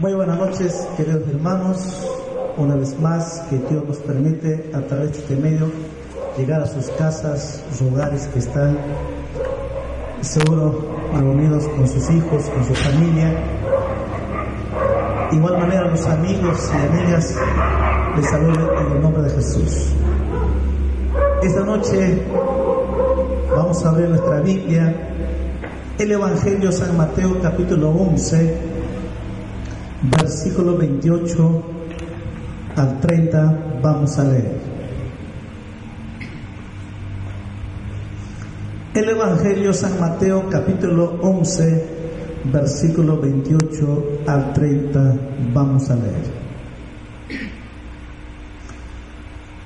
Muy buenas noches, queridos hermanos. Una vez más, que Dios nos permite a través de este medio llegar a sus casas, sus hogares que están seguro reunidos con sus hijos, con su familia. Igual manera, los amigos y amigas les saludo en el nombre de Jesús. Esta noche vamos a ver nuestra Biblia, el Evangelio San Mateo capítulo 11 versículo 28 al 30 vamos a leer. El Evangelio San Mateo capítulo 11, versículo 28 al 30 vamos a leer.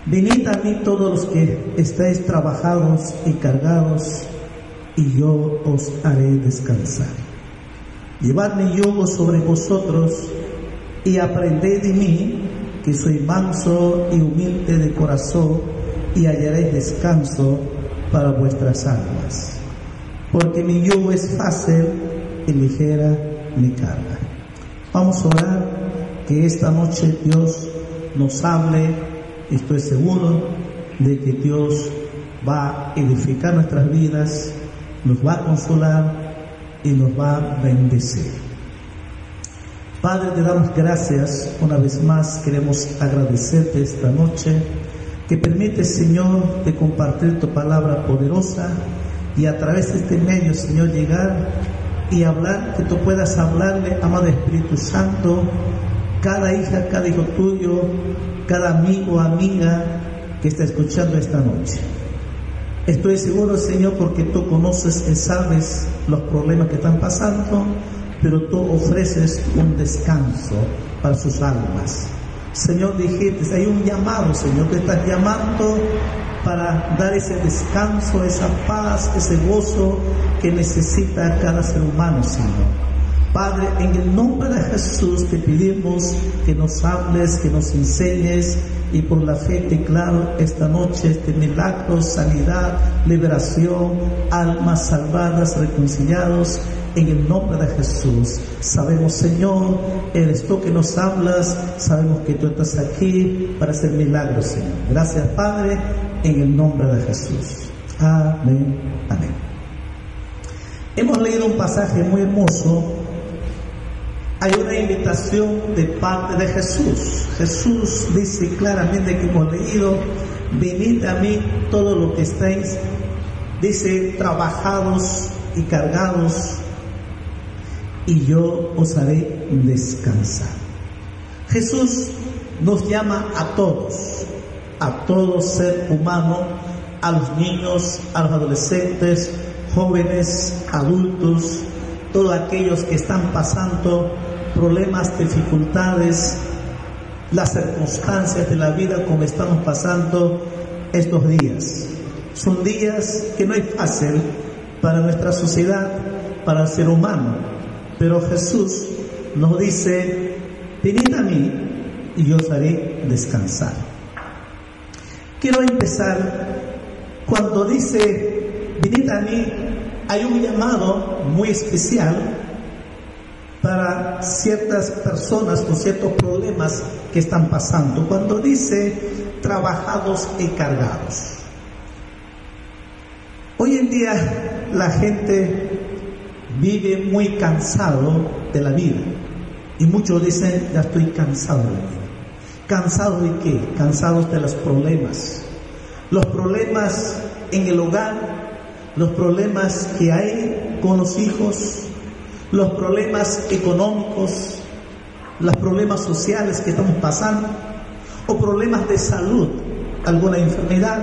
Venid a mí todos los que estáis trabajados y cargados, y yo os haré descansar. Llevad mi yugo sobre vosotros y aprended de mí, que soy manso y humilde de corazón, y hallaréis descanso para vuestras almas. Porque mi yugo es fácil y ligera mi carga. Vamos a orar que esta noche Dios nos hable. Estoy seguro de que Dios va a edificar nuestras vidas, nos va a consolar y nos va a bendecir. Padre, te damos gracias una vez más, queremos agradecerte esta noche, que permite, Señor, de compartir tu palabra poderosa y a través de este medio, Señor, llegar y hablar, que tú puedas hablarle, amado Espíritu Santo, cada hija, cada hijo tuyo, cada amigo, amiga que está escuchando esta noche. Estoy seguro, Señor, porque tú conoces y sabes los problemas que están pasando, pero tú ofreces un descanso para sus almas. Señor, dijiste, hay un llamado, Señor, te estás llamando para dar ese descanso, esa paz, ese gozo que necesita cada ser humano, Señor. Padre, en el nombre de Jesús te pedimos que nos hables, que nos enseñes y por la fe te claro esta noche este milagro, sanidad, liberación, almas salvadas, reconciliados en el nombre de Jesús. Sabemos, Señor, eres tú que nos hablas, sabemos que tú estás aquí para hacer milagros, Señor. Gracias, Padre, en el nombre de Jesús. Amén. Amén. Hemos leído un pasaje muy hermoso hay una invitación de parte de Jesús. Jesús dice claramente que hemos leído, venid a mí todo lo que estáis, dice, trabajados y cargados, y yo os haré descansar. Jesús nos llama a todos, a todo ser humano, a los niños, a los adolescentes, jóvenes, adultos, todos aquellos que están pasando problemas, dificultades, las circunstancias de la vida como estamos pasando estos días. Son días que no es fácil para nuestra sociedad, para el ser humano, pero Jesús nos dice, venid a mí y yo os haré descansar. Quiero empezar cuando dice, venid a mí, hay un llamado muy especial para ciertas personas con ciertos problemas que están pasando. Cuando dice trabajados y cargados. Hoy en día la gente vive muy cansado de la vida y muchos dicen ya estoy cansado de la vida. ¿Cansados de qué? Cansados de los problemas. Los problemas en el hogar, los problemas que hay con los hijos, los problemas económicos, los problemas sociales que estamos pasando, o problemas de salud, alguna enfermedad,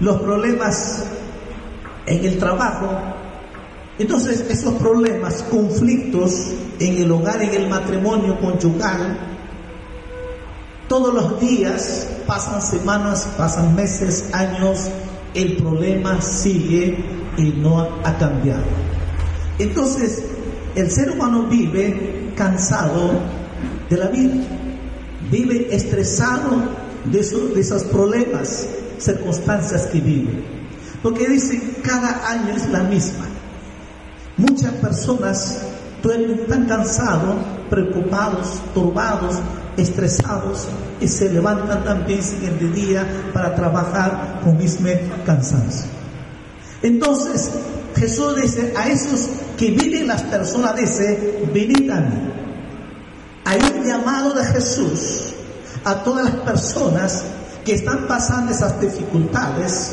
los problemas en el trabajo. Entonces, esos problemas, conflictos en el hogar, en el matrimonio conyugal, todos los días, pasan semanas, pasan meses, años, el problema sigue y no ha cambiado. Entonces, el ser humano vive cansado de la vida, vive estresado de, esos problemas, circunstancias que vive. Porque dicen, cada año es la misma. Muchas personas están cansados, preocupados, turbados, estresados y se levantan también siguiente día para trabajar con mismo cansancio. Entonces, Jesús dice a esos que viven las personas, dice, venid a mí. Hay un llamado de Jesús a todas las personas que están pasando esas dificultades.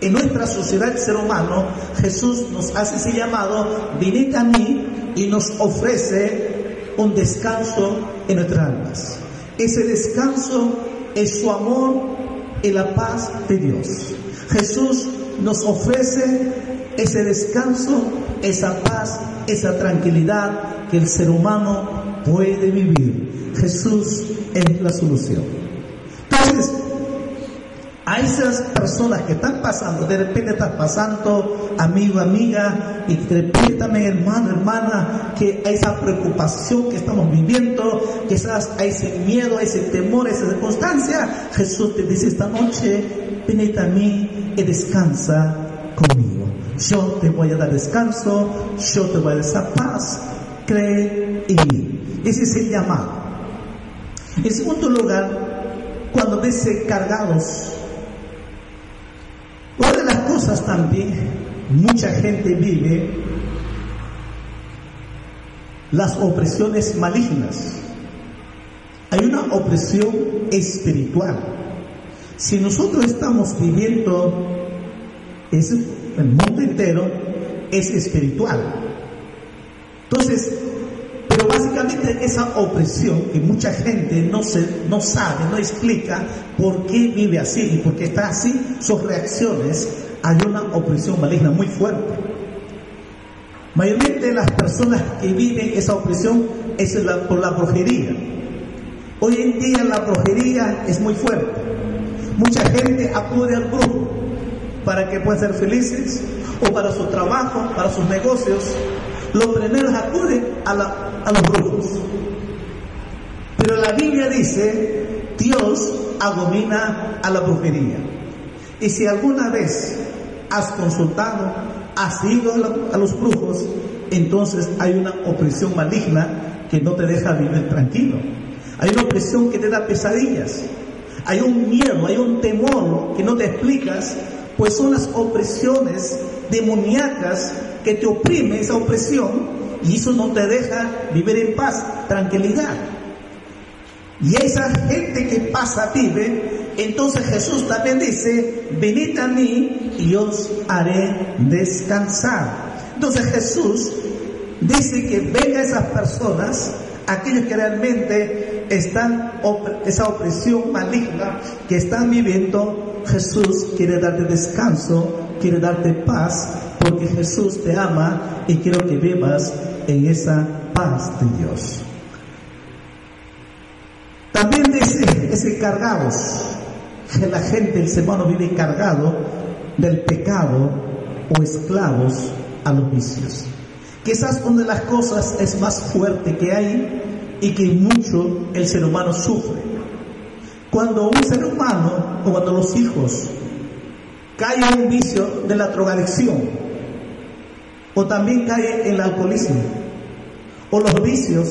En nuestra sociedad el ser humano, Jesús nos hace ese llamado, venid a mí y nos ofrece un descanso en nuestras almas. Ese descanso es su amor y la paz de Dios. Jesús nos ofrece ese descanso, esa paz, esa tranquilidad que el ser humano puede vivir. Jesús es la solución. Entonces, a esas personas que están pasando, de repente estás pasando, amigo, amiga, y de hermano, hermana, que hay esa preocupación que estamos viviendo, esas, hay ese miedo, ese temor, esa circunstancia, Jesús te dice esta noche, ven a mí y descansa conmigo. Yo te voy a dar descanso, yo te voy a dar paz, cree en mí. Ese es el llamado. En segundo lugar, cuando dice cargados, una de las cosas también, mucha gente vive las opresiones malignas. Hay una opresión espiritual. Si nosotros estamos viviendo el mundo entero, es espiritual. Entonces, pero básicamente esa opresión que mucha gente no, se, no sabe, no explica por qué vive así y por qué está así, sus reacciones, hay una opresión maligna muy fuerte. Mayormente las personas que viven esa opresión es por la brujería. Hoy en día la brujería es muy fuerte. Mucha gente acude al brujo para que puedan ser felices o para su trabajo, para sus negocios. Los primeros acuden a, a los brujos. Pero la Biblia dice, Dios abomina a la brujería. Y si alguna vez has consultado, has ido a los brujos, entonces hay una opresión maligna que no te deja vivir tranquilo. Hay una opresión que te da pesadillas. Hay un miedo, hay un temor que no te explicas, pues son las opresiones demoníacas que te oprime esa opresión y eso no te deja vivir en paz, tranquilidad. Y esa gente que pasa vive, entonces Jesús también dice, venid a mí y os haré descansar. Entonces Jesús dice que venga esas personas, aquellos que realmente están, esa opresión maligna que están viviendo, Jesús quiere darte descanso, quiere darte paz, porque Jesús te ama y quiero que vivas en esa paz de Dios. También dice, ese cargados, que la gente, el ser humano vive cargado del pecado o esclavos a los vicios. Quizás una de las cosas es más fuerte que hay y que mucho el ser humano sufre. Cuando un ser humano o cuando los hijos caen en un vicio de la drogadicción o también caen en el alcoholismo o los vicios,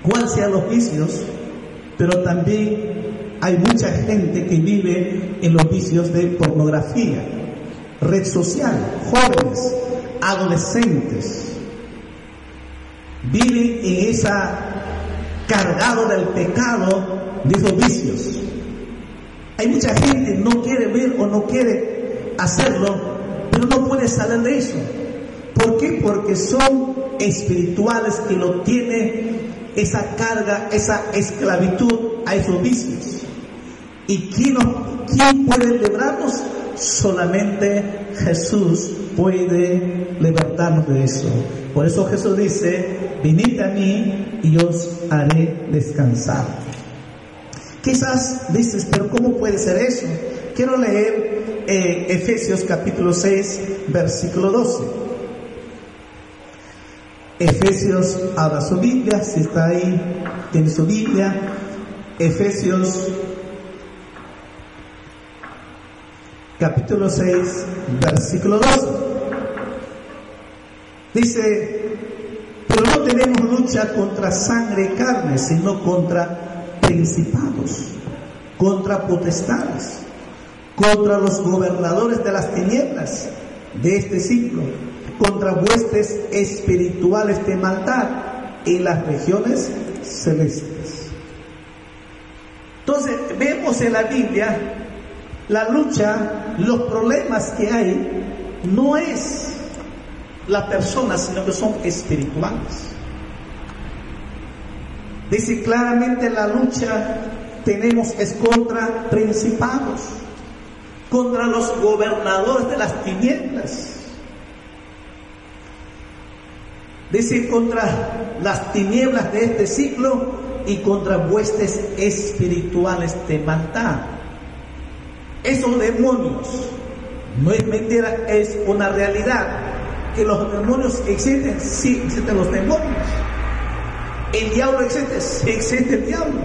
cuáles sean los vicios, pero también hay mucha gente que vive en los vicios de pornografía, red social, jóvenes, adolescentes, viven en esa cargado del pecado de los vicios. Hay mucha gente que no quiere ver o no quiere hacerlo, pero no puede salir de eso. ¿Por qué? Porque son espirituales que lo tienen esa carga, esa esclavitud a esos vicios. ¿Y quién, quién puede librarnos? Solamente Jesús puede libertarnos de eso. Por eso Jesús dice, venid a mí y os haré descansar. Quizás dices, pero ¿cómo puede ser eso? Quiero leer eh, Efesios capítulo 6, versículo 12. Efesios, abra su Biblia, si está ahí, tiene su Biblia. Efesios capítulo 6, versículo 12. Dice, pero no tenemos lucha contra sangre y carne, sino contra principados, contra potestades, contra los gobernadores de las tinieblas de este siglo, contra huestes espirituales de maldad en las regiones celestes. Entonces, vemos en la Biblia la lucha, los problemas que hay, no es la persona, sino que son espirituales. Dice claramente la lucha tenemos es contra principados, contra los gobernadores de las tinieblas. Dice contra las tinieblas de este siglo y contra huestes espirituales de maldad. Esos demonios, no es mentira, es una realidad. Que los demonios existen, sí existen los demonios. El diablo existe, existe el diablo.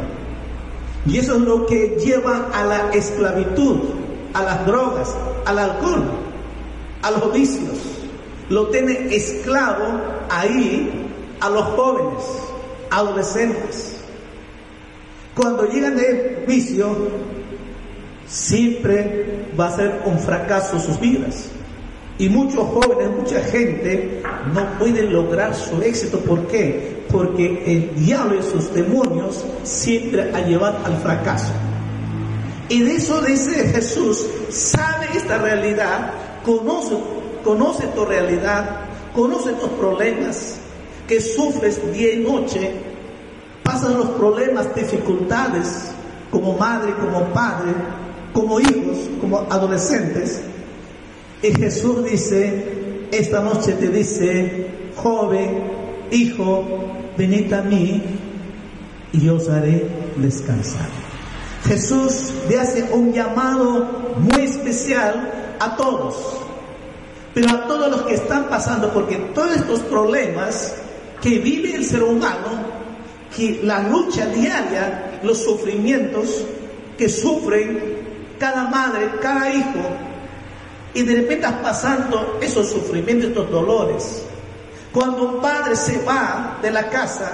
Y eso es lo que lleva a la esclavitud, a las drogas, al alcohol, a los vicios. Lo tiene esclavo ahí a los jóvenes, adolescentes. Cuando llegan de vicio, siempre va a ser un fracaso sus vidas. Y muchos jóvenes, mucha gente no pueden lograr su éxito. ¿Por qué? Porque el diablo y sus demonios siempre a llevar al fracaso. Y de eso dice Jesús, sabe esta realidad, conoce, conoce tu realidad, conoce tus problemas, que sufres día y noche, pasan los problemas, dificultades, como madre, como padre, como hijos, como adolescentes. Y Jesús dice, esta noche te dice, joven, hijo, venid a mí y os haré descansar. Jesús le hace un llamado muy especial a todos, pero a todos los que están pasando, porque todos estos problemas que vive el ser humano, que la lucha diaria, los sufrimientos que sufren cada madre, cada hijo, y de repente estás pasando esos sufrimientos, estos dolores. Cuando un padre se va de la casa,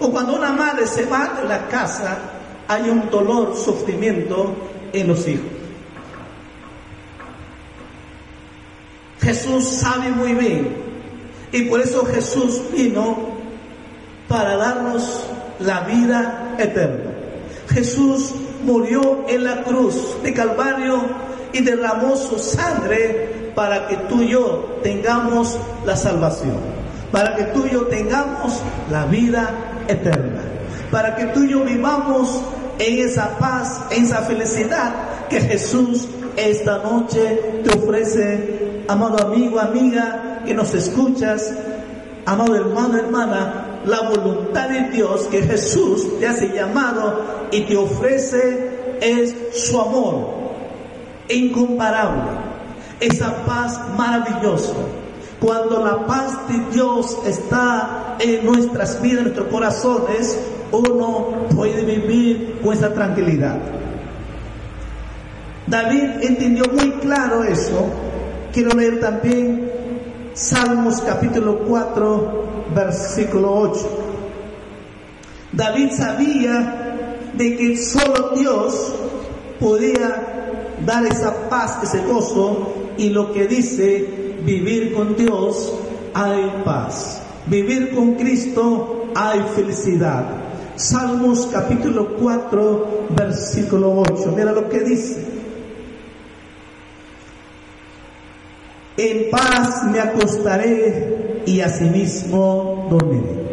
o cuando una madre se va de la casa, hay un dolor, sufrimiento en los hijos. Jesús sabe muy bien, y por eso Jesús vino para darnos la vida eterna. Jesús murió en la cruz de Calvario y derramó su sangre para que tú y yo tengamos la salvación, para que tú y yo tengamos la vida eterna, para que tú y yo vivamos en esa paz, en esa felicidad que Jesús esta noche te ofrece, amado amigo, amiga, que nos escuchas, amado hermano, hermana, la voluntad de Dios que Jesús te hace llamado y te ofrece es su amor incomparable, esa paz maravillosa. Cuando la paz de Dios está en nuestras vidas, en nuestros corazones, uno puede vivir con esa tranquilidad. David entendió muy claro eso. Quiero leer también Salmos capítulo 4, versículo 8. David sabía de que solo Dios podía dar esa paz, ese gozo, y lo que dice, vivir con Dios hay paz. Vivir con Cristo hay felicidad. Salmos capítulo 4, versículo 8. Mira lo que dice. En paz me acostaré y asimismo dormiré.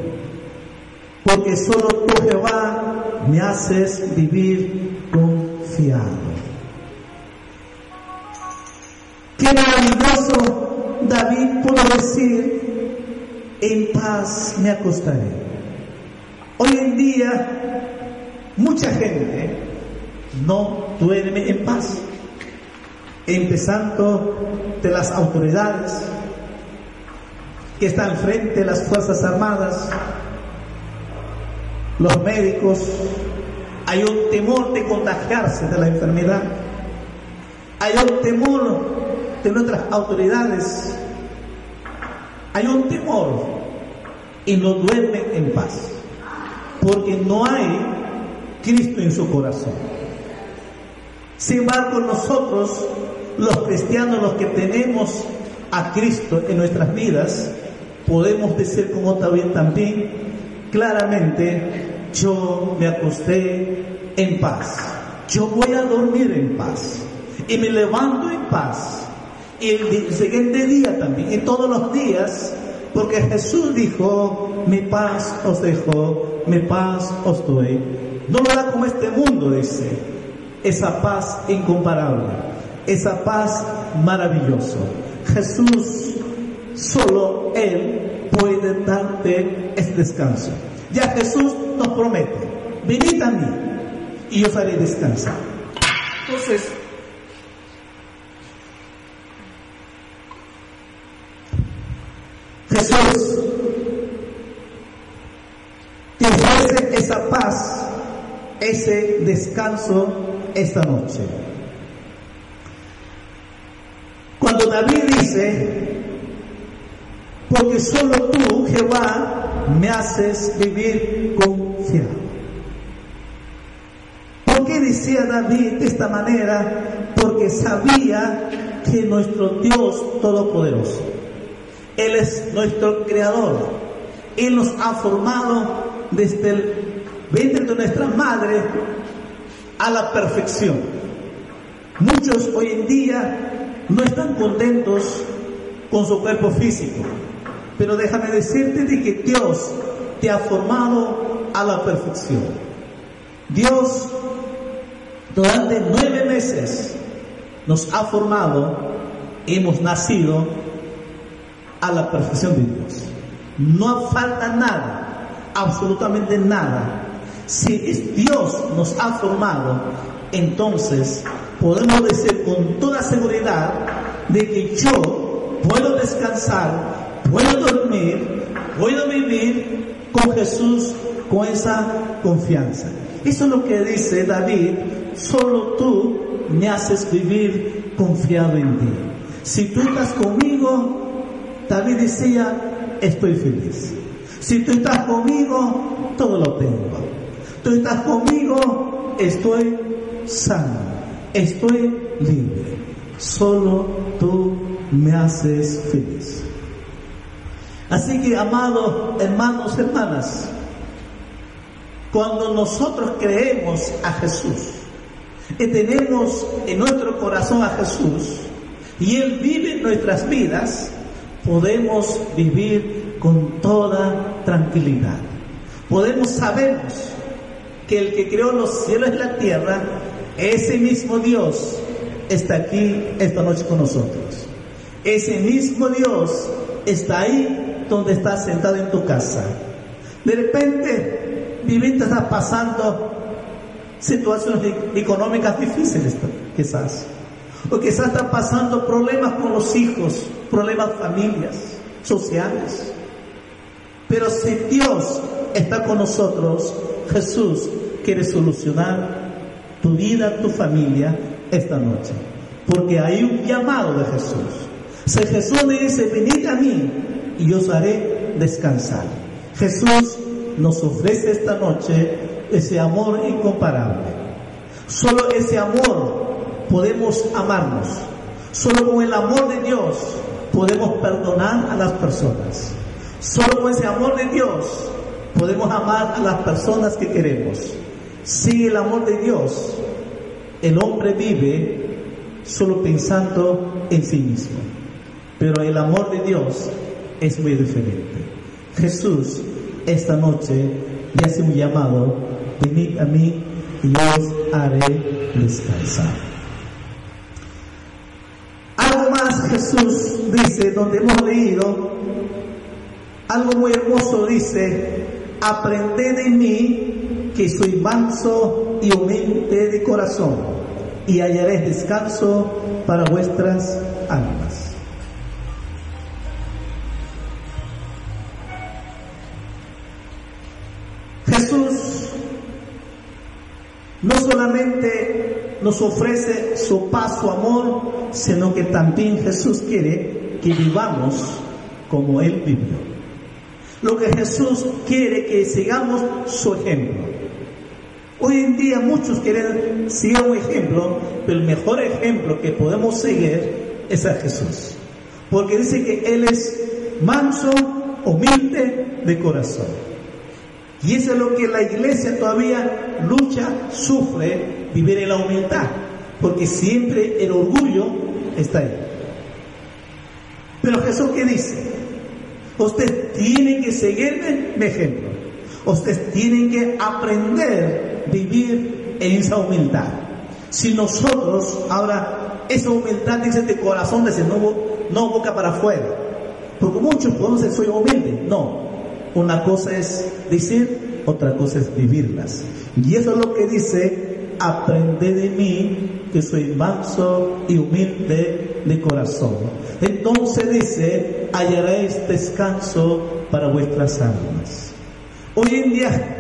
Porque solo tú, Jehová, me haces vivir confiado. Qué maravilloso David pudo decir, en paz me acostaré. Hoy en día, mucha gente no duerme en paz. Empezando de las autoridades que están frente a las Fuerzas Armadas, los médicos, hay un temor de contagiarse de la enfermedad, hay un temor de nuestras autoridades, hay un temor y no duermen en paz, porque no hay Cristo en su corazón. Sin embargo, nosotros los cristianos, los que tenemos a Cristo en nuestras vidas, podemos decir como también, también claramente, yo me acosté en paz, yo voy a dormir en paz y me levanto en paz. Y el siguiente día también, y todos los días, porque Jesús dijo, mi paz os dejo, mi paz os doy. No lo da como este mundo, dice, esa paz incomparable esa paz maravillosa. Jesús, solo Él puede darte ese descanso. Ya Jesús nos promete, venid a mí y os haré descansar. Entonces, Jesús te ofrece esa paz, ese descanso esta noche. Cuando David dice, porque solo tú, Jehová, me haces vivir confiado. ¿Por qué decía David de esta manera? Porque sabía que nuestro Dios Todopoderoso, Él es nuestro Creador, Él nos ha formado desde el vientre de nuestra madre a la perfección. Muchos hoy en día no están contentos con su cuerpo físico. Pero déjame decirte de que Dios te ha formado a la perfección. Dios durante nueve meses nos ha formado, hemos nacido a la perfección de Dios. No falta nada, absolutamente nada. Si Dios nos ha formado, entonces podemos decir con toda seguridad de que yo puedo descansar, puedo dormir, puedo vivir con Jesús con esa confianza. Eso es lo que dice David, solo tú me haces vivir confiado en ti. Si tú estás conmigo, David decía, estoy feliz. Si tú estás conmigo, todo lo tengo. Tú estás conmigo, estoy sano estoy libre, solo tú me haces feliz. Así que, amados hermanos, hermanas, cuando nosotros creemos a Jesús y tenemos en nuestro corazón a Jesús y Él vive en nuestras vidas, podemos vivir con toda tranquilidad. Podemos saber que el que creó los cielos y la tierra ese mismo Dios está aquí esta noche con nosotros. Ese mismo Dios está ahí donde estás sentado en tu casa. De repente, viviste está pasando situaciones económicas difíciles, quizás. O quizás está pasando problemas con los hijos, problemas familias, sociales. Pero si Dios está con nosotros, Jesús quiere solucionar tu vida, tu familia esta noche. Porque hay un llamado de Jesús. Si Jesús le dice, venid a mí y yo os haré descansar. Jesús nos ofrece esta noche ese amor incomparable. Solo ese amor podemos amarnos. Solo con el amor de Dios podemos perdonar a las personas. Solo con ese amor de Dios podemos amar a las personas que queremos. Sin el amor de Dios, el hombre vive solo pensando en sí mismo. Pero el amor de Dios es muy diferente. Jesús esta noche le hace un llamado, venid a mí y yo os haré descansar. Algo más Jesús dice, donde hemos leído, algo muy hermoso dice, aprended de mí que soy manso y humilde de corazón y hallaréis descanso para vuestras almas. Jesús no solamente nos ofrece su paz, su amor, sino que también Jesús quiere que vivamos como Él vivió. Lo que Jesús quiere que sigamos su ejemplo. Hoy en día muchos quieren seguir un ejemplo, pero el mejor ejemplo que podemos seguir es a Jesús. Porque dice que Él es manso, humilde de corazón. Y eso es lo que la iglesia todavía lucha, sufre, vivir en la humildad. Porque siempre el orgullo está ahí. Pero Jesús qué dice? Ustedes tienen que seguirme mi ejemplo. Ustedes tienen que aprender a vivir en esa humildad. Si nosotros, ahora, esa humildad dice de corazón, dice no, no boca para afuera. Porque muchos decir soy humilde. No. Una cosa es decir, otra cosa es vivirlas. Y eso es lo que dice, aprende de mí que soy manso y humilde de corazón. Entonces dice, hallaréis descanso para vuestras almas. Hoy en día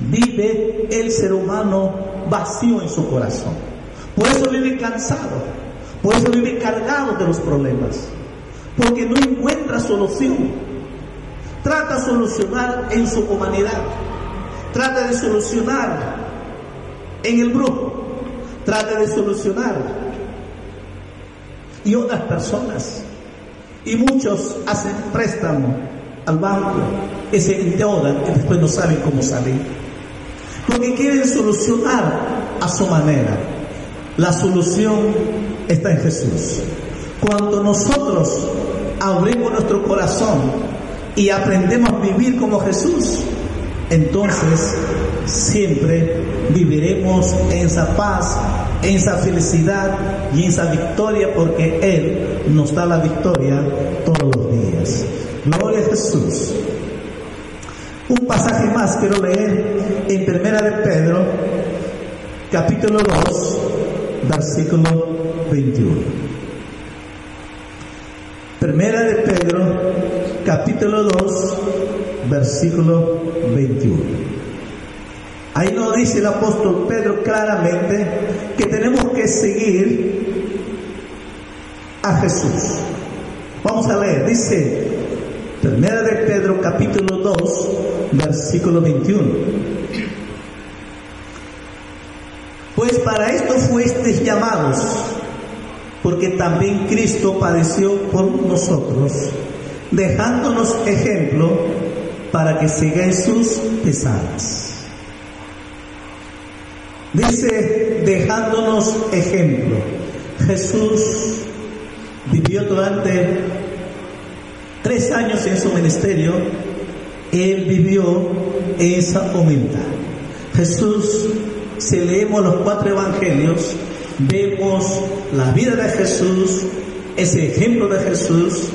vive el ser humano vacío en su corazón. Por eso vive cansado, por eso vive cargado de los problemas, porque no encuentra solución. Trata de solucionar en su humanidad, trata de solucionar en el grupo, trata de solucionar. Y otras personas, y muchos hacen préstamo al banco, que se endeudan y después no saben cómo salir. Porque quieren solucionar a su manera. La solución está en Jesús. Cuando nosotros abrimos nuestro corazón y aprendemos a vivir como Jesús, entonces siempre viviremos en esa paz, en esa felicidad y en esa victoria porque Él nos da la victoria todos los días. Gloria a Jesús. Un pasaje más quiero leer en Primera de Pedro, capítulo 2, versículo 21. Primera de Pedro, capítulo 2, versículo 21. Ahí nos dice el apóstol Pedro claramente que tenemos que seguir a Jesús. Vamos a leer, dice Primera de Pedro capítulo 2, versículo 21. Pues para esto fuisteis llamados, porque también Cristo padeció por nosotros, dejándonos ejemplo para que sigáis sus pesadas. Dice, dejándonos ejemplo. Jesús vivió durante tres años en su ministerio. Él vivió esa humildad. Jesús, si leemos los cuatro evangelios, vemos la vida de Jesús, ese ejemplo de Jesús,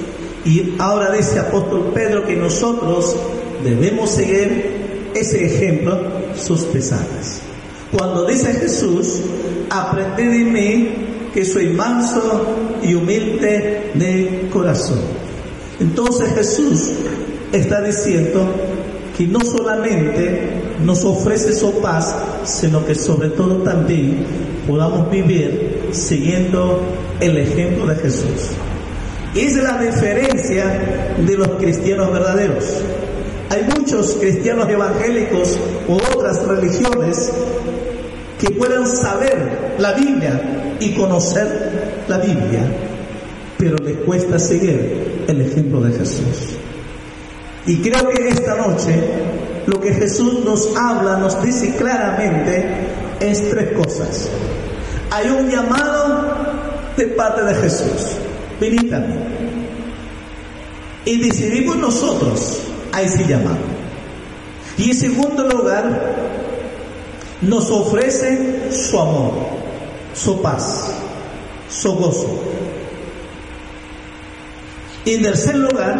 y ahora dice apóstol Pedro que nosotros debemos seguir ese ejemplo, sus pesadas. Cuando dice Jesús, aprended de mí que soy manso y humilde de corazón. Entonces Jesús está diciendo que no solamente nos ofrece su paz, sino que sobre todo también podamos vivir siguiendo el ejemplo de Jesús. Esa es la diferencia de los cristianos verdaderos. Hay muchos cristianos evangélicos u otras religiones que puedan saber la Biblia y conocer la Biblia, pero les cuesta seguir el ejemplo de Jesús. Y creo que esta noche lo que Jesús nos habla, nos dice claramente, es tres cosas. Hay un llamado de parte de Jesús. Venid a mí. Y decidimos nosotros a ese llamado. Y en segundo lugar, nos ofrece su amor, su paz, su gozo. Y en tercer lugar,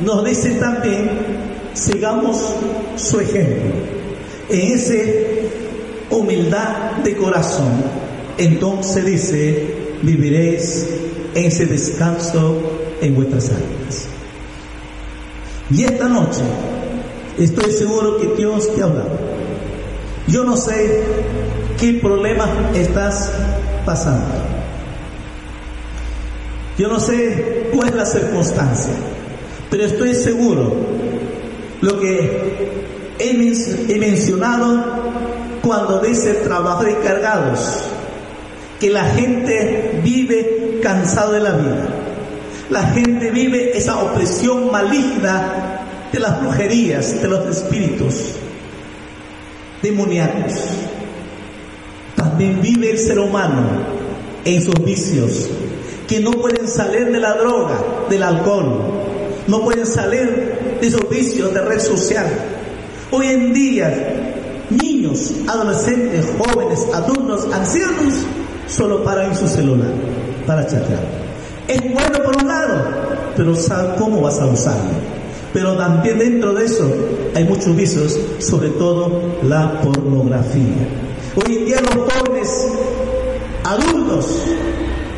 nos dice también, sigamos su ejemplo. En esa humildad de corazón, entonces dice, viviréis en ese descanso en vuestras almas. Y esta noche estoy seguro que Dios te ha hablado. Yo no sé qué problema estás pasando. Yo no sé cuál es la circunstancia, pero estoy seguro lo que he, mencionado cuando dice trabajo de cargados, que la gente vive cansado de la vida. La gente vive esa opresión maligna de las brujerías, de los espíritus demoníacos. También vive el ser humano en sus vicios, que no pueden salir de la droga, del alcohol, no pueden salir de esos vicios de red social. Hoy en día, niños, adolescentes, jóvenes, adultos, ancianos, solo paran en su celular para chatear. Es bueno por un lado, pero ¿sabe cómo vas a usarlo? Pero también dentro de eso hay muchos vicios, sobre todo la pornografía. Hoy en día los jóvenes adultos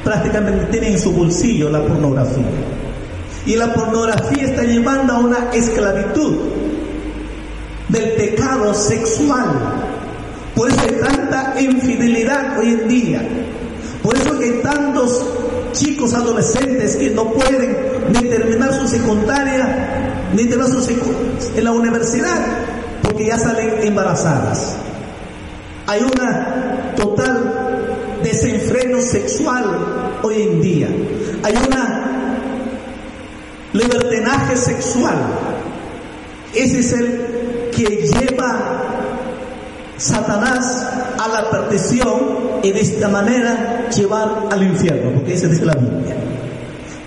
prácticamente tienen en su bolsillo la pornografía. Y la pornografía está llevando a una esclavitud del pecado sexual. Por eso hay tanta infidelidad hoy en día. Por eso hay tantos chicos adolescentes que no pueden ni terminar su secundaria, ni terminar su en la universidad, porque ya salen embarazadas. Hay una total desenfreno sexual hoy en día. Hay una libertinaje sexual. Ese es el que lleva Satanás a la perdición y de esta manera llevar al infierno, porque esa es la Biblia.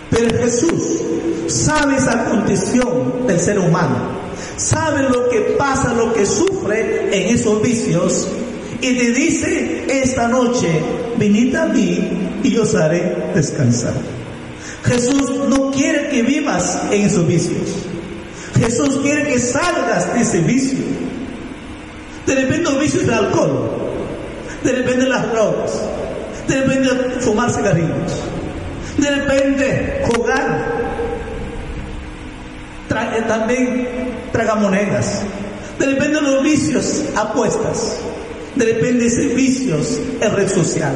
Pero Jesús sabe esa condición del ser humano, sabe lo que pasa, lo que sufre en esos vicios y te dice esta noche, venid a mí y os haré descansar. Jesús no quiere que vivas en esos vicios. Jesús quiere que salgas de ese vicio. De repente el vicio es el alcohol. De repente las drogas. De repente fumar cigarrillos. De repente jugar. Eh, también tragamonedas. De repente los vicios, apuestas de repente ese vicios en red social.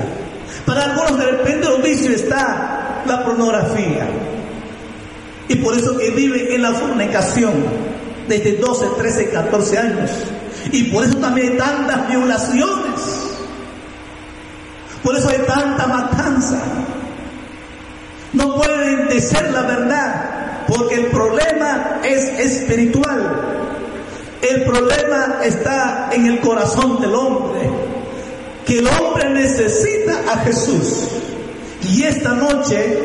Para algunos de repente los vicios está la pornografía. Y por eso que vive en la fornicación desde 12, 13, 14 años. Y por eso también hay tantas violaciones. Por eso hay tanta matanza. No pueden decir la verdad, porque el problema es espiritual. El problema está en el corazón del hombre, que el hombre necesita a Jesús. Y esta noche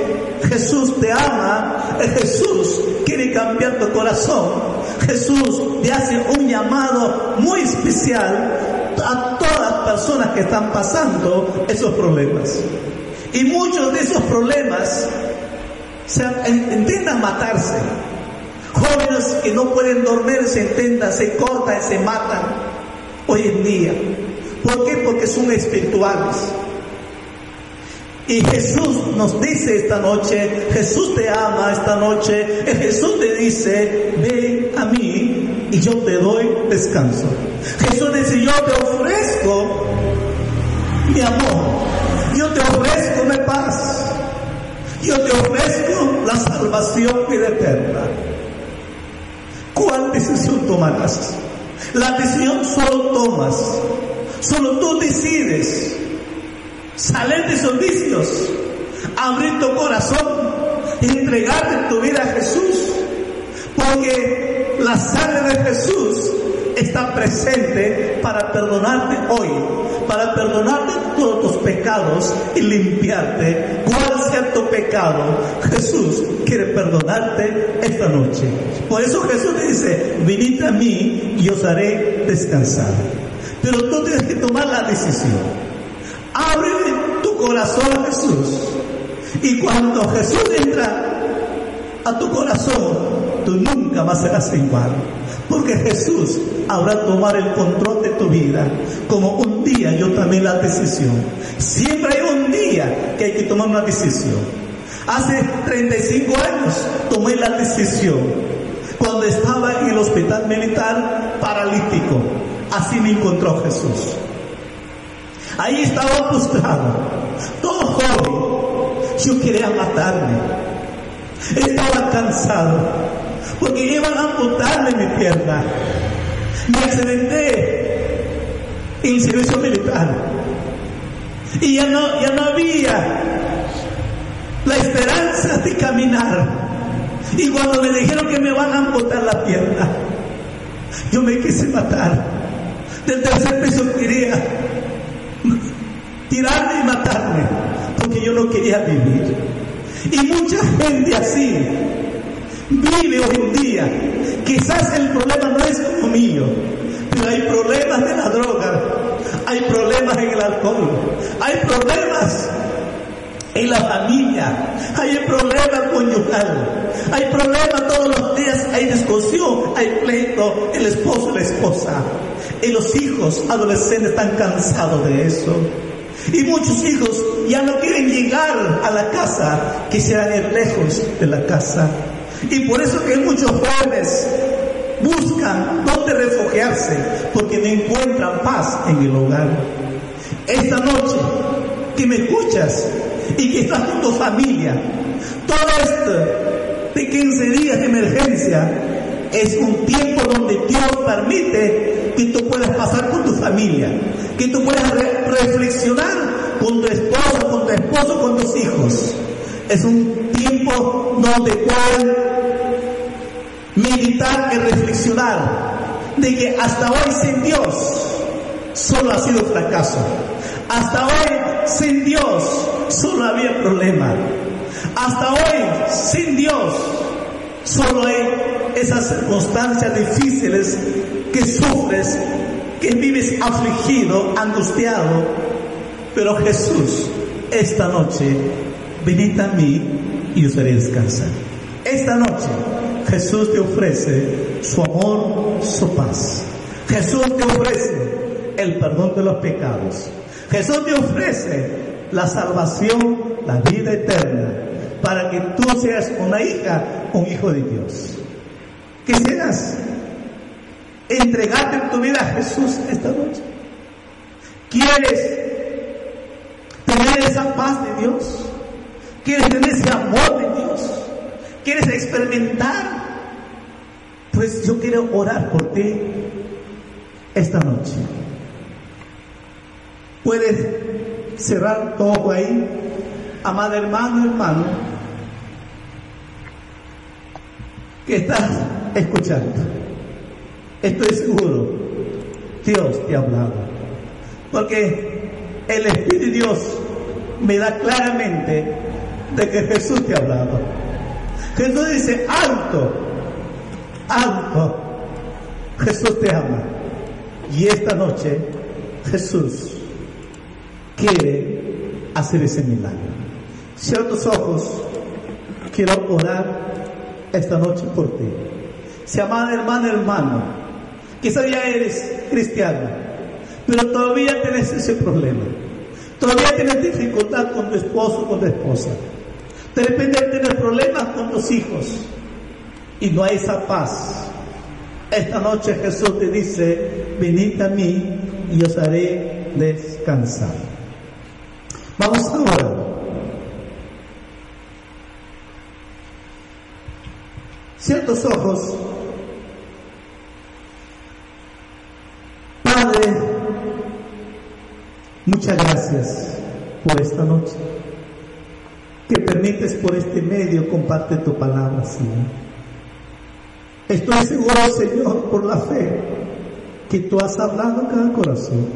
Jesús te ama, Jesús quiere cambiar tu corazón, Jesús te hace un llamado muy especial a todas las personas que están pasando esos problemas. Y muchos de esos problemas se, intentan matarse, Jóvenes que no pueden dormir se intentan, se cortan, se matan hoy en día. ¿Por qué? Porque son espirituales. Y Jesús nos dice esta noche, Jesús te ama esta noche, Jesús te dice, ven a mí y yo te doy descanso. Jesús dice, yo te ofrezco mi amor, yo te ofrezco mi paz, yo te ofrezco la salvación la eterna. ¿Cuál decisión tomarás? La decisión solo tomas, solo tú decides salir de esos vicios, abrir tu corazón, entregarte tu vida a Jesús, porque la sangre de Jesús está presente para perdonarte hoy, para perdonarte todos tus pecados y limpiarte. Cuál sea tu pecado, Jesús quiere perdonarte esta noche. Por eso Jesús dice, venid a mí y os haré descansar. Pero tú tienes que tomar la decisión. Abre corazón a Jesús. Y cuando Jesús entra a tu corazón, tú nunca más serás igual. Porque Jesús habrá tomado el control de tu vida, como un día yo tomé la decisión. Siempre hay un día que hay que tomar una decisión. Hace 35 años tomé la decisión cuando estaba en el hospital militar paralítico. Así me encontró Jesús. Ahí estaba postrado, todo joven. Yo quería matarme. Estaba cansado porque iban a amputarme mi pierna. Me accidenté en servicio militar y ya no, ya no había la esperanza de caminar. Y cuando me dijeron que me van a amputar la pierna, yo me quise matar. Del tercer piso quería tirarme y matarme, porque yo no quería vivir. Y mucha gente así vive hoy en día. Quizás el problema no es como mío, pero hay problemas de la droga, hay problemas en el alcohol, hay problemas en la familia, hay problemas conyugal, hay problemas todos los días, hay discusión, hay pleito, el esposo, la esposa, y los hijos adolescentes están cansados de eso. Y muchos hijos ya no quieren llegar a la casa, quisieran ir lejos de la casa. Y por eso que muchos jóvenes buscan dónde refugiarse, porque no encuentran paz en el hogar. Esta noche que me escuchas y que estás con tu familia, todo esto de 15 días de emergencia es un tiempo donde Dios permite que tú puedas pasar con tu familia, que tú puedas reflexionar con tu esposo, con tu esposo, con tus hijos. Es un tiempo donde pueden meditar y reflexionar de que hasta hoy sin Dios solo ha sido fracaso. Hasta hoy sin Dios solo había problema. Hasta hoy sin Dios solo hay esas circunstancias difíciles que sufres, que vives afligido, angustiado. Pero Jesús, esta noche, venid a mí y os haré descansar. Esta noche Jesús te ofrece su amor, su paz. Jesús te ofrece el perdón de los pecados. Jesús te ofrece la salvación, la vida eterna, para que tú seas una hija, un hijo de Dios. Quisieras entregarte tu vida a Jesús esta noche. ¿Quieres tener esa paz de Dios? ¿Quieres tener ese amor de Dios? ¿Quieres experimentar? Pues yo quiero orar por ti esta noche. Puedes cerrar todo ahí, amado hermano, hermano, que estás escuchando. Estoy seguro, Dios te ha hablado. Porque el Espíritu de Dios me da claramente de que Jesús te ha hablado. Jesús dice, alto, alto, Jesús te ama. Y esta noche Jesús quiere hacer ese milagro. Cierra tus ojos, quiero orar esta noche por ti. Si amada hermana, hermano, quizás ya eres cristiano, pero todavía tienes ese problema. Todavía tienes dificultad con tu esposo, con tu esposa. De repente tienes problemas con tus hijos y no hay esa paz. Esta noche Jesús te dice, venid a mí y os haré descansar. Vamos a orar. Ciertos ojos. Padre, muchas gracias por esta noche. Que permites por este medio comparte tu palabra, Señor. Estoy seguro, Señor, por la fe, que tú has hablado a cada corazón.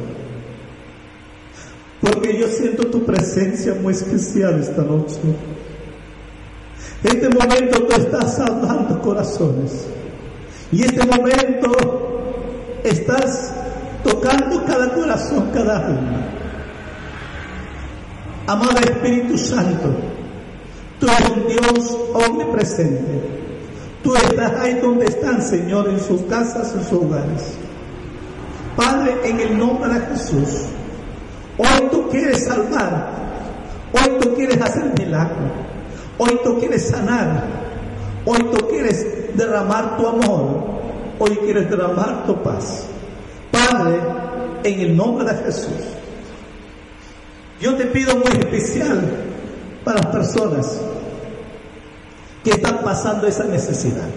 Porque yo siento tu presencia muy especial esta noche. En este momento tú estás hablando corazones. Y en este momento estás tocando cada corazón, cada alma. Amado Espíritu Santo, tú eres un Dios omnipresente. Tú estás ahí donde están, Señor, en sus casas, en sus hogares. Padre, en el nombre de Jesús, hoy tú quieres salvar, hoy tú quieres hacer milagro, hoy tú quieres sanar, hoy tú quieres derramar tu amor, hoy quieres derramar tu paz. Padre, en el nombre de Jesús, yo te pido muy especial para las personas que están pasando esa necesidad,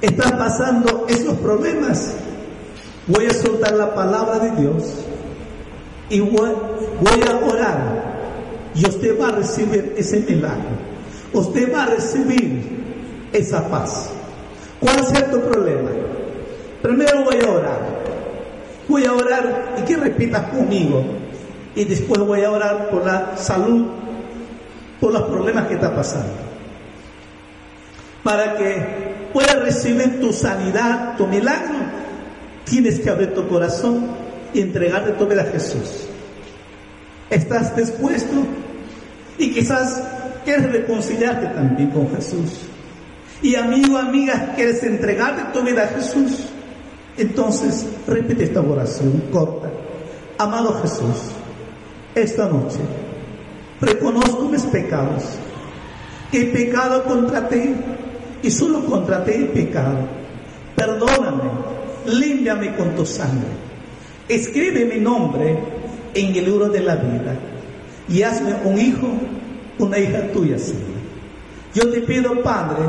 están pasando esos problemas. Voy a soltar la palabra de Dios y voy, a orar y usted va a recibir ese milagro. Usted va a recibir esa paz. ¿Cuál es tu problema? Primero voy a orar. Voy a orar y que repitas conmigo. Y después voy a orar por la salud, por los problemas que está pasando para que puedas recibir tu sanidad, tu milagro, tienes que abrir tu corazón y entregarte tu vida a Jesús. ¿Estás dispuesto? Y quizás quieres reconciliarte también con Jesús. Y amigo, amiga, quieres entregarte tu vida a Jesús. Entonces, repite esta oración corta. Amado Jesús, esta noche reconozco mis pecados. He pecado contra ti y solo contra ti he pecado. Perdóname, límpiame con tu sangre. Escribe mi nombre en el libro de la vida y hazme un hijo, una hija tuya, Señor. Yo te pido, Padre,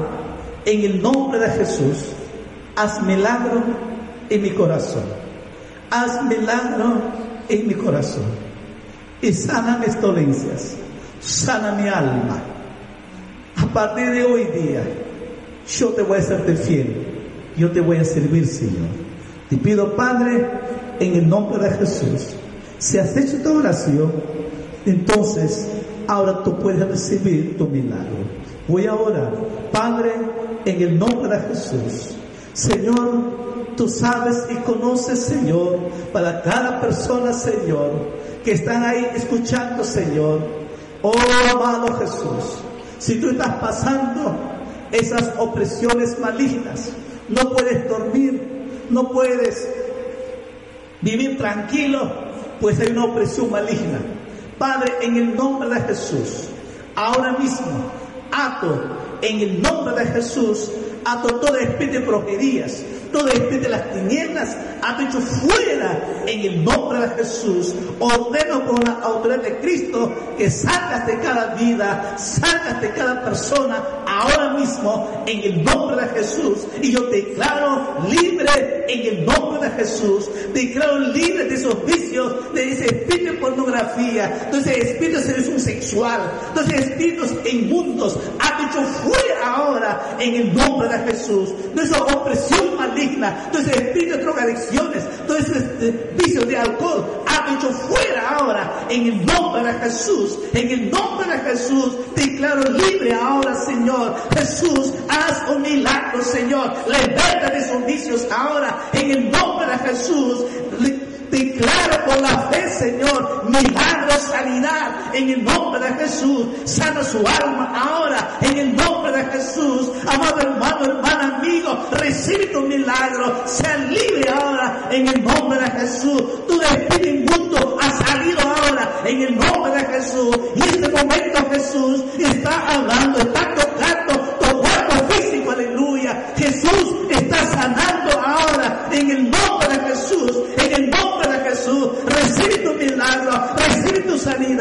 en el nombre de Jesús, haz milagro en mi corazón. Haz milagro en mi corazón. Y sana mis dolencias. Sana mi alma. A partir de hoy día, yo te voy a serte fiel, yo te voy a servir, Señor. Te pido, Padre, en el nombre de Jesús, si has hecho tu oración, entonces ahora tú puedes recibir tu milagro. Voy a orar, Padre, en el nombre de Jesús. Señor, tú sabes y conoces, Señor, para cada persona, Señor, que están ahí escuchando, Señor. Oh, amado Jesús, si tú estás pasando esas opresiones malignas. No puedes dormir, no puedes vivir tranquilo, pues hay una opresión maligna. Padre, en el nombre de Jesús, ahora mismo, ato en el nombre de Jesús, ato todo espíritu de todo espíritu de las tinieblas, ha dicho fuera en el nombre de Jesús. Ordeno con la autoridad de Cristo que salgas de cada vida, salgas de cada persona ahora mismo en el nombre de Jesús. Y yo te declaro libre en el nombre de Jesús. Te declaro libre de esos vicios, de ese espíritu de pornografía, de ese espíritu de seducción sexual, de esos espíritus inmundos. Ha dicho fuera ahora en el nombre de Jesús. De esa opresión maligna entonces espíritu de drogadicciones, todo ese este, vicio de alcohol, ha dicho fuera ahora en el nombre de Jesús, en el nombre de Jesús, declaro libre ahora, Señor. Jesús, haz un milagro, Señor. Liberta de esos vicios ahora, en el nombre de Jesús. Declaro por la fe, Señor, milagro, sanidad en el nombre de Jesús. Sana su alma ahora en el nombre de Jesús. Amado hermano, hermana, amigo, recibe tu milagro. Sea libre ahora en el nombre de Jesús. Tu espíritu inmundo ha salido ahora en el nombre de Jesús. Y en este momento Jesús está hablando, está tocando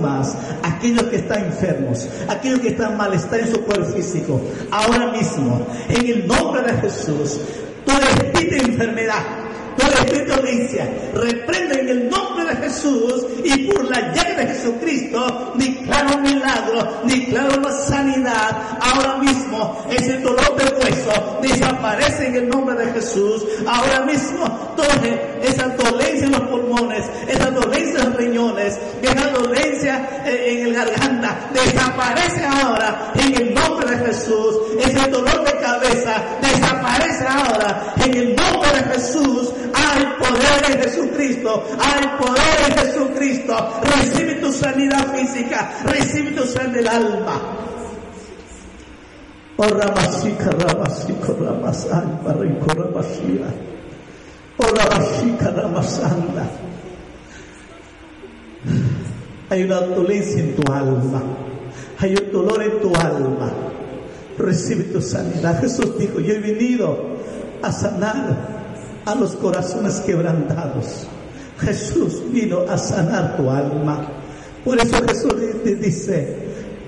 más. Aquellos que están enfermos, aquellos que están malestar en su cuerpo físico, ahora mismo, en el nombre de Jesús, toda espíritu de enfermedad, toda espíritu de dolencia, reprende en el nombre de Jesús y por la llaga de Jesucristo declaro en el garganta, desaparece ahora en el nombre de Jesús. Ese dolor de cabeza desaparece ahora en el nombre de Jesús. Hay poder en Jesucristo, hay poder en Jesucristo. Recibe tu sanidad física, recibe tu sanidad del alma. Oh Ramasika, Ramasika, Ramasal, Barrico, Ramasira. Oh Ramasika, Ramasanda. Hay una dolencia en tu alma. Hay un dolor en tu alma. Recibe tu sanidad. Jesús dijo, yo he venido a sanar a los corazones quebrantados. Jesús vino a sanar tu alma. Por eso Jesús te dice,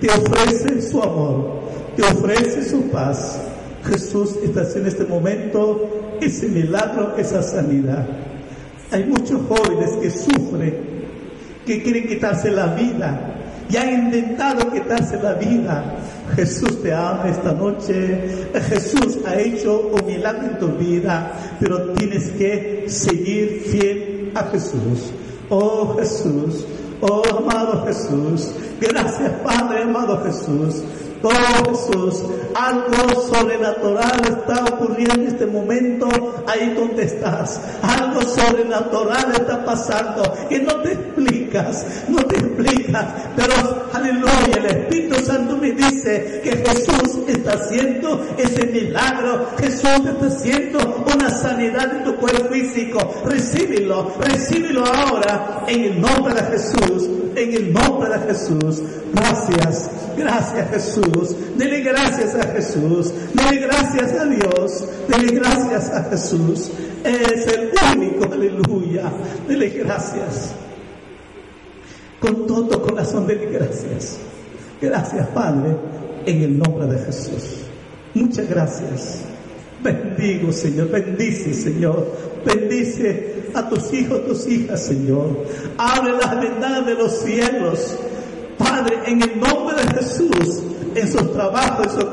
te ofrece su amor, te ofrece su paz. Jesús está en este momento ese milagro, esa sanidad. Hay muchos jóvenes que sufren, que quieren quitarse la vida y han intentado quitarse la vida. Jesús te ama esta noche. Jesús ha hecho un milagro en tu vida, pero tienes que seguir fiel a Jesús. Oh Jesús, oh amado Jesús, gracias Padre amado Jesús. Oh Jesús, algo sobrenatural está ocurriendo en este momento ahí donde estás. Algo sobrenatural está pasando que no te explicas, no te explicas. Pero aleluya, el Espíritu Santo me dice que Jesús está haciendo ese milagro. Jesús está haciendo una sanidad en tu cuerpo físico. Recíbelo, recíbelo ahora en el nombre de Jesús. En el nombre de Jesús. Gracias, gracias Jesús. Dele gracias a Jesús. Dele gracias a Dios. Dele gracias a Jesús. Es el único, aleluya. Dele gracias. Con todo corazón, dele gracias. Gracias, Padre, en el nombre de Jesús. Muchas gracias. Bendigo, Señor. Bendice, Señor. Bendice a tus hijos, tus hijas, Señor. Abre las ventanas de los cielos. Padre, en el nombre de Jesús, en sus trabajos, en su,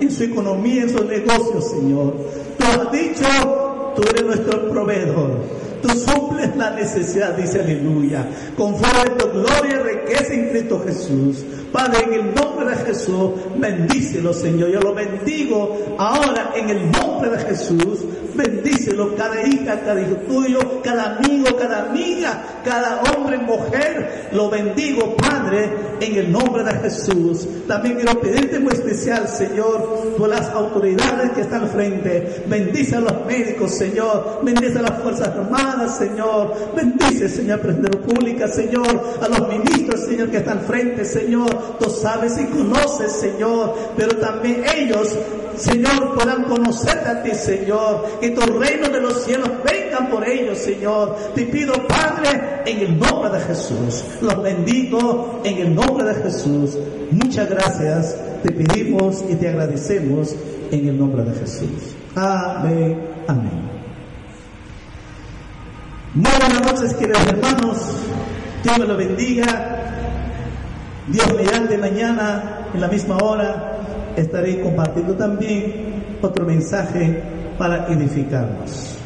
en su economía, en sus negocios, Señor. Tú has dicho, tú eres nuestro proveedor. Tú suples la necesidad, dice aleluya. Conforme tu gloria y riqueza en Cristo Jesús. Padre, en el nombre de Jesús, bendícelo, Señor. Yo lo bendigo ahora en el nombre de Jesús. Bendícelo cada hija, cada hijo tuyo, cada amigo, cada amiga, cada hombre, mujer. Lo bendigo, Padre, en el nombre de Jesús. También quiero pedirte muy especial, Señor, por las autoridades que están al frente. Bendice a los médicos, Señor. Bendice a las Fuerzas Armadas, Señor. Bendice, Señor, Presidente Pública, Señor. A los ministros, Señor, que están al frente, Señor. Tú sabes y conoces, Señor. Pero también ellos Señor, puedan conocerte a ti, Señor. Que tu reino de los cielos vengan por ellos, Señor. Te pido, Padre, en el nombre de Jesús. Los bendigo en el nombre de Jesús. Muchas gracias. Te pedimos y te agradecemos en el nombre de Jesús. Amén. Amén. Muy buenas noches, queridos hermanos. Dios me lo bendiga. Dios mediante mañana en la misma hora estaré compartiendo también otro mensaje para edificarnos.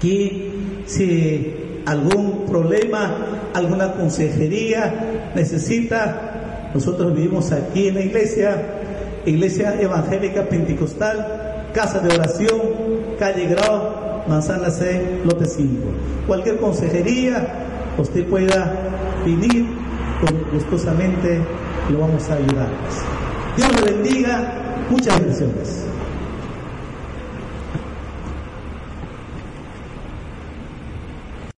Que si algún problema, alguna consejería necesita, nosotros vivimos aquí en la iglesia, Iglesia Evangélica Pentecostal, Casa de Oración, Calle Grau, Manzana C, Lote 5. Cualquier consejería, usted pueda venir gustosamente, lo vamos a ayudar. Dios le bendiga. Muchas bendiciones.